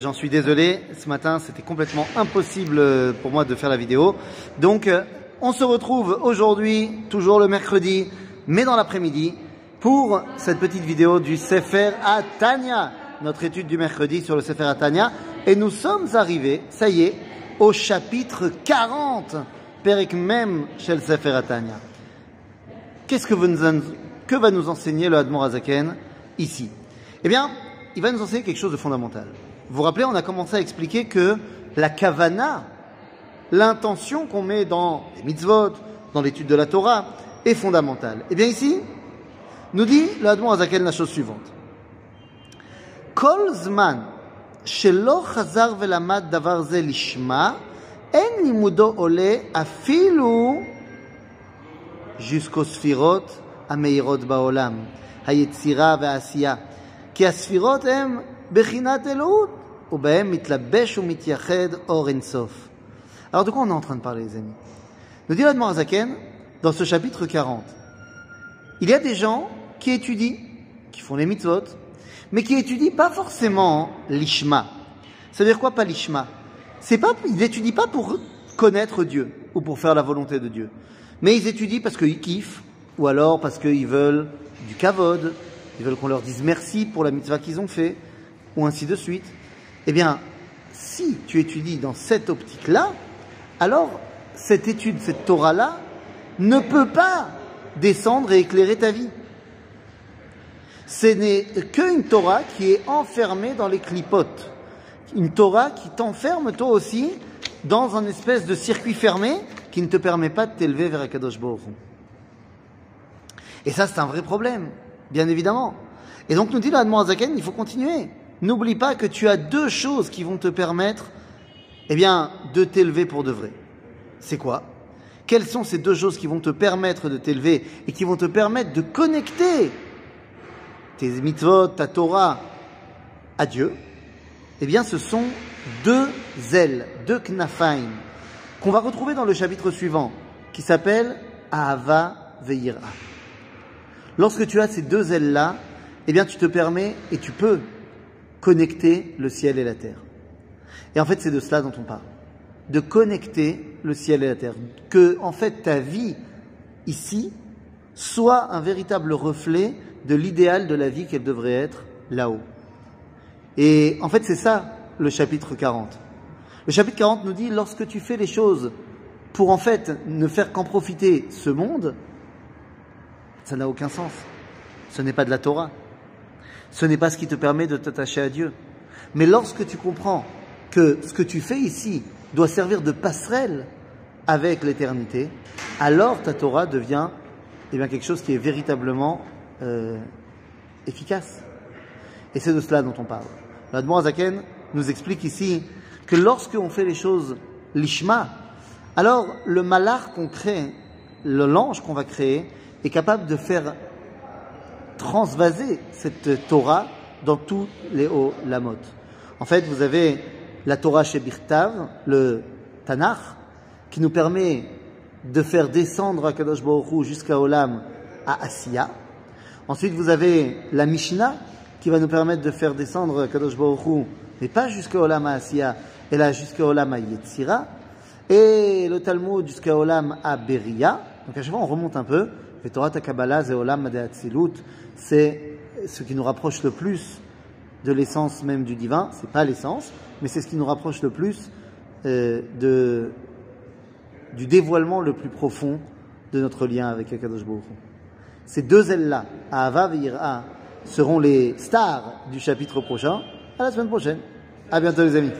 J'en suis désolé, ce matin c'était complètement impossible euh, pour moi de faire la vidéo. Donc euh, on se retrouve aujourd'hui, toujours le mercredi, mais dans l'après-midi, pour cette petite vidéo du Sefer Atania, notre étude du mercredi sur le Sefer Atania. Et nous sommes arrivés, ça y est, au chapitre 40, Perek même chez le Sefer Atania. Qu'est-ce que, que va nous enseigner le Admor Azaken ici? Eh bien, il va nous enseigner quelque chose de fondamental. Vous vous rappelez, on a commencé à expliquer que la kavana, l'intention qu'on met dans les mitzvot, dans l'étude de la Torah, est fondamentale. Eh bien ici, nous dit le Admor Azaken la chose suivante. כל זמן שלא חזר ולמד דבר זה לשמה, אין לימודו עולה אפילו jusqu'aux ספירות המאירות בעולם, היצירה והעשייה. כי הספירות הן בחינת אלוהות, Alors de quoi on est en train de parler, les amis? Nous dit de Zaken, dans ce chapitre 40, il y a des gens qui étudient, qui font les mitzvot, mais qui étudient pas forcément l'ishma. Ça veut dire quoi, pas l'ishma? C'est pas, Ils n'étudient pas pour connaître Dieu ou pour faire la volonté de Dieu. Mais ils étudient parce qu'ils kiffent, ou alors parce qu'ils veulent du kavod, ils veulent qu'on leur dise merci pour la mitzvah qu'ils ont fait, ou ainsi de suite. Eh bien, si tu étudies dans cette optique-là, alors cette étude, cette Torah-là, ne peut pas descendre et éclairer ta vie. Ce n'est qu'une Torah qui est enfermée dans les clipotes. Une Torah qui t'enferme toi aussi dans un espèce de circuit fermé qui ne te permet pas de t'élever vers Akadosh. Et ça, c'est un vrai problème, bien évidemment. Et donc, nous dit l'Admon Azaken, il faut continuer. N'oublie pas que tu as deux choses qui vont te permettre, eh bien, de t'élever pour de vrai. C'est quoi? Quelles sont ces deux choses qui vont te permettre de t'élever et qui vont te permettre de connecter tes mitzvot, ta Torah à Dieu? Eh bien, ce sont deux ailes, deux knafaim, qu'on va retrouver dans le chapitre suivant, qui s'appelle Ahava Veira. Lorsque tu as ces deux ailes-là, eh bien, tu te permets et tu peux connecter le ciel et la terre. Et en fait, c'est de cela dont on parle. De connecter le ciel et la terre. Que, en fait, ta vie ici soit un véritable reflet de l'idéal de la vie qu'elle devrait être là-haut. Et en fait, c'est ça le chapitre 40. Le chapitre 40 nous dit, lorsque tu fais les choses pour en fait ne faire qu'en profiter ce monde, ça n'a aucun sens. Ce n'est pas de la Torah. Ce n'est pas ce qui te permet de t'attacher à Dieu. Mais lorsque tu comprends que ce que tu fais ici doit servir de passerelle avec l'éternité, alors ta Torah devient eh bien, quelque chose qui est véritablement euh, efficace. Et c'est de cela dont on parle. L'Admon Azaken nous explique ici que lorsque on fait les choses l'ishma, alors le malach qu'on crée, le l'ange qu'on va créer, est capable de faire transvaser cette Torah dans tous les hauts lamot. En fait, vous avez la Torah chez Birtav, le Tanakh, qui nous permet de faire descendre Kadosh Baruch jusqu'à Olam à Asiya. Ensuite, vous avez la Mishnah, qui va nous permettre de faire descendre Kadosh Baruch mais pas jusqu'à Olam à Asiya, et là jusqu'à Olam à Yetzira. Et le Talmud jusqu'à Olam à Beria. Donc à chaque fois, on remonte un peu. Torah Kabbalah, c'est Olam de Hatzilut. C'est ce qui nous rapproche le plus de l'essence même du divin. C'est pas l'essence, mais c'est ce qui nous rapproche le plus euh, de, du dévoilement le plus profond de notre lien avec Akadosh Baruch. Ces deux ailes-là, Ahava et Yira, seront les stars du chapitre prochain. À la semaine prochaine. À bientôt les amis.